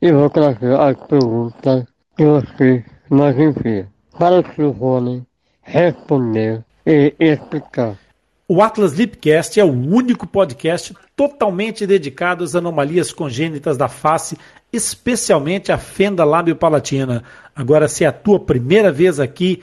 e vou trazer as perguntas que você nos envia para o Rony responder e explicar. O Atlas Lipcast é o único podcast totalmente dedicado às anomalias congênitas da face, especialmente a fenda lábio-palatina. Agora, se é a tua primeira vez aqui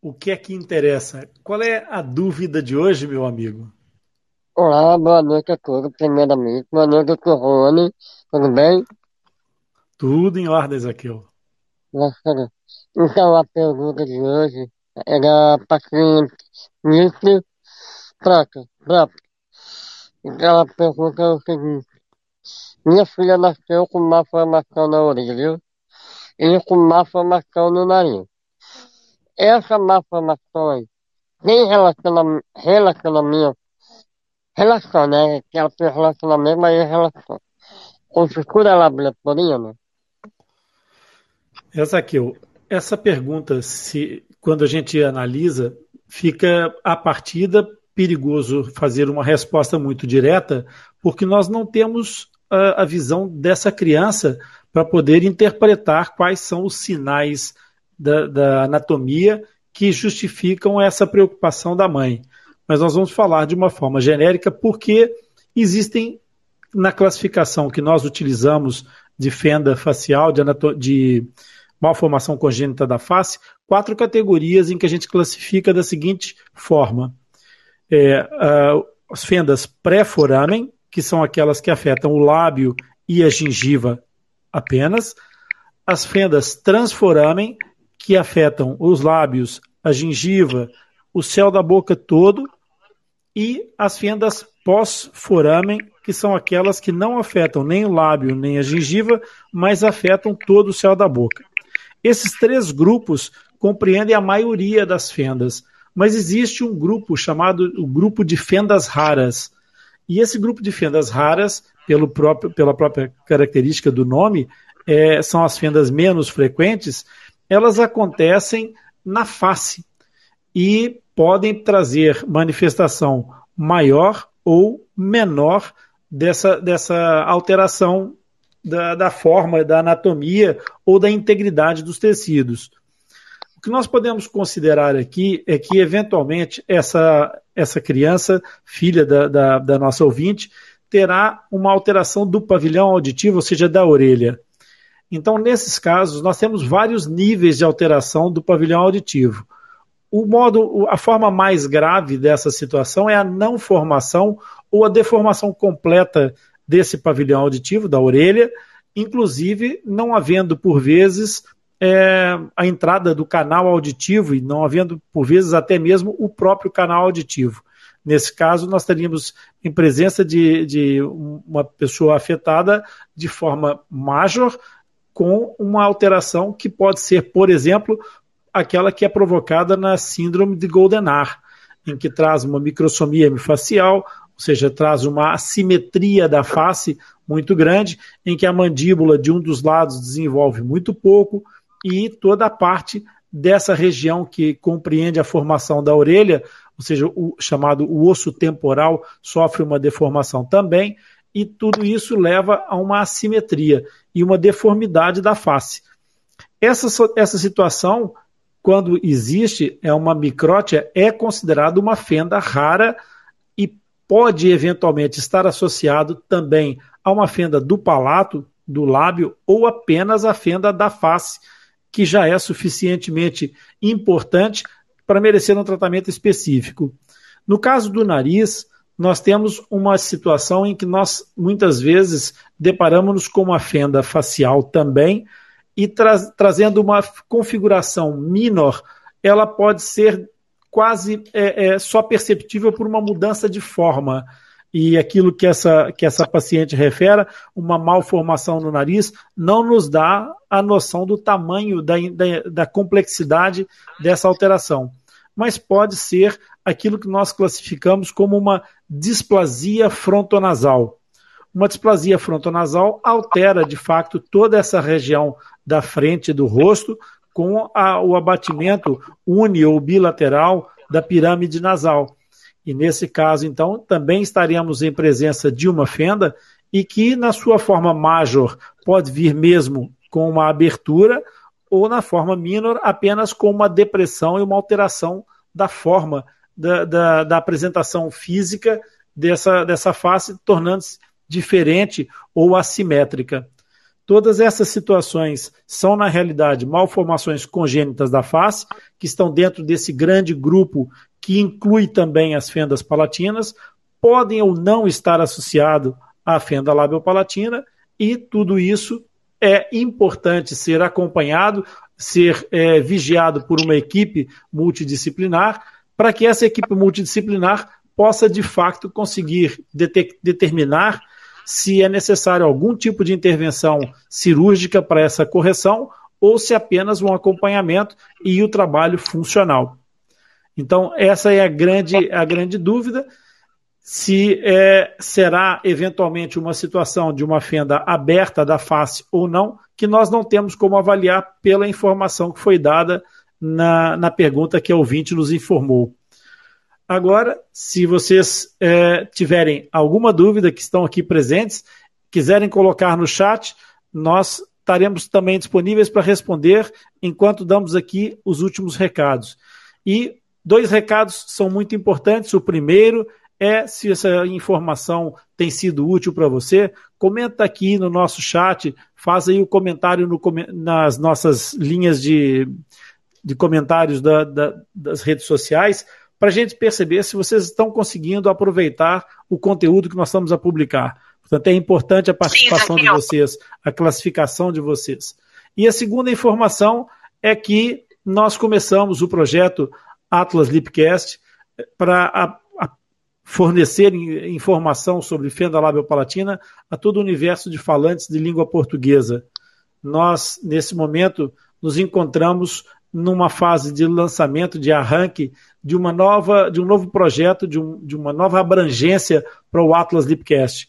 o que é que interessa? Qual é a dúvida de hoje, meu amigo? Olá, boa noite a todos, primeiramente. Boa noite, doutor Rony. Tudo bem? Tudo em ordem, Zaqueu. Então, a pergunta de hoje era paciente Nice Prata, Prata. Então, a pergunta é o seguinte. Minha filha nasceu com má formação na orelha e com má formação no nariz essa malformações tem relacionamento, relacionamento, relação, né? Que ela tem relacionamento, mas é relação. Com fissura labileporina. Essa aqui, essa pergunta, se quando a gente analisa, fica a partida perigoso fazer uma resposta muito direta, porque nós não temos a, a visão dessa criança para poder interpretar quais são os sinais da, da anatomia que justificam essa preocupação da mãe. Mas nós vamos falar de uma forma genérica porque existem na classificação que nós utilizamos de fenda facial, de, de malformação congênita da face, quatro categorias em que a gente classifica da seguinte forma: é, as fendas pré-foramen, que são aquelas que afetam o lábio e a gengiva apenas, as fendas transforamen, que afetam os lábios, a gengiva, o céu da boca todo e as fendas pós-foramen, que são aquelas que não afetam nem o lábio nem a gengiva, mas afetam todo o céu da boca. Esses três grupos compreendem a maioria das fendas, mas existe um grupo chamado o grupo de fendas raras. E esse grupo de fendas raras, pelo próprio, pela própria característica do nome, é, são as fendas menos frequentes, elas acontecem na face e podem trazer manifestação maior ou menor dessa, dessa alteração da, da forma, da anatomia ou da integridade dos tecidos. O que nós podemos considerar aqui é que, eventualmente, essa, essa criança, filha da, da, da nossa ouvinte, terá uma alteração do pavilhão auditivo, ou seja, da orelha. Então, nesses casos, nós temos vários níveis de alteração do pavilhão auditivo. O modo, a forma mais grave dessa situação é a não formação ou a deformação completa desse pavilhão auditivo, da orelha, inclusive não havendo, por vezes, é, a entrada do canal auditivo e não havendo, por vezes, até mesmo o próprio canal auditivo. Nesse caso, nós teríamos em presença de, de uma pessoa afetada de forma major, com uma alteração que pode ser, por exemplo, aquela que é provocada na síndrome de Goldenar, em que traz uma microsomia hemifacial, ou seja, traz uma assimetria da face muito grande, em que a mandíbula de um dos lados desenvolve muito pouco e toda a parte dessa região que compreende a formação da orelha, ou seja, o chamado o osso temporal, sofre uma deformação também, e tudo isso leva a uma assimetria e uma deformidade da face. Essa, essa situação, quando existe, é uma micrótia, é considerada uma fenda rara e pode eventualmente estar associado também a uma fenda do palato, do lábio, ou apenas a fenda da face, que já é suficientemente importante para merecer um tratamento específico. No caso do nariz, nós temos uma situação em que nós muitas vezes deparamos com uma fenda facial também e tra trazendo uma configuração menor, ela pode ser quase é, é, só perceptível por uma mudança de forma e aquilo que essa, que essa paciente refere, uma malformação no nariz, não nos dá a noção do tamanho, da, da, da complexidade dessa alteração. Mas pode ser aquilo que nós classificamos como uma displasia frontonasal. Uma displasia frontonasal altera, de fato, toda essa região da frente do rosto com a, o abatimento uni ou bilateral da pirâmide nasal. E nesse caso, então, também estaríamos em presença de uma fenda e que, na sua forma major, pode vir mesmo com uma abertura ou na forma minor apenas com uma depressão e uma alteração da forma da, da, da apresentação física dessa, dessa face, tornando-se diferente ou assimétrica. Todas essas situações são, na realidade, malformações congênitas da face, que estão dentro desse grande grupo que inclui também as fendas palatinas, podem ou não estar associado à fenda labiopalatina, e tudo isso é importante ser acompanhado, ser é, vigiado por uma equipe multidisciplinar, para que essa equipe multidisciplinar possa de fato conseguir determinar se é necessário algum tipo de intervenção cirúrgica para essa correção ou se apenas um acompanhamento e o trabalho funcional. Então, essa é a grande, a grande dúvida. Se é, será eventualmente uma situação de uma fenda aberta da face ou não, que nós não temos como avaliar pela informação que foi dada na, na pergunta que a ouvinte nos informou. Agora, se vocês é, tiverem alguma dúvida que estão aqui presentes, quiserem colocar no chat, nós estaremos também disponíveis para responder enquanto damos aqui os últimos recados. E dois recados são muito importantes. O primeiro é se essa informação tem sido útil para você, comenta aqui no nosso chat, faz aí o comentário no, nas nossas linhas de, de comentários da, da, das redes sociais para a gente perceber se vocês estão conseguindo aproveitar o conteúdo que nós estamos a publicar. Portanto, é importante a participação de vocês, a classificação de vocês. E a segunda informação é que nós começamos o projeto Atlas Lipcast para fornecer informação sobre fenda labiopalatina a todo o universo de falantes de língua portuguesa. Nós, nesse momento, nos encontramos numa fase de lançamento, de arranque de uma nova, de um novo projeto, de, um, de uma nova abrangência para o Atlas Lipcast.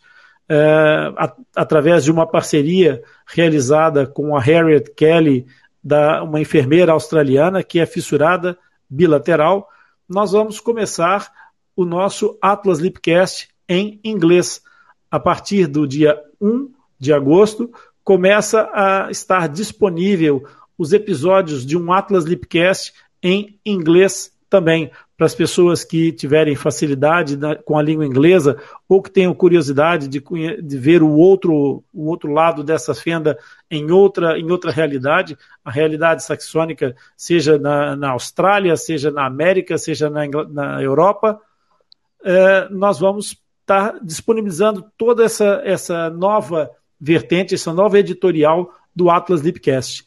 É, a, através de uma parceria realizada com a Harriet Kelly, da, uma enfermeira australiana que é fissurada bilateral, nós vamos começar o nosso Atlas Lipcast em inglês. A partir do dia 1 de agosto, começa a estar disponível os episódios de um Atlas Lipcast em inglês também, para as pessoas que tiverem facilidade com a língua inglesa ou que tenham curiosidade de, de, ver o outro, o outro lado dessa fenda em outra, em outra realidade, a realidade saxônica, seja na, na Austrália, seja na América, seja na, na Europa, é, nós vamos estar disponibilizando toda essa, essa nova vertente, essa nova editorial do Atlas Lipcast.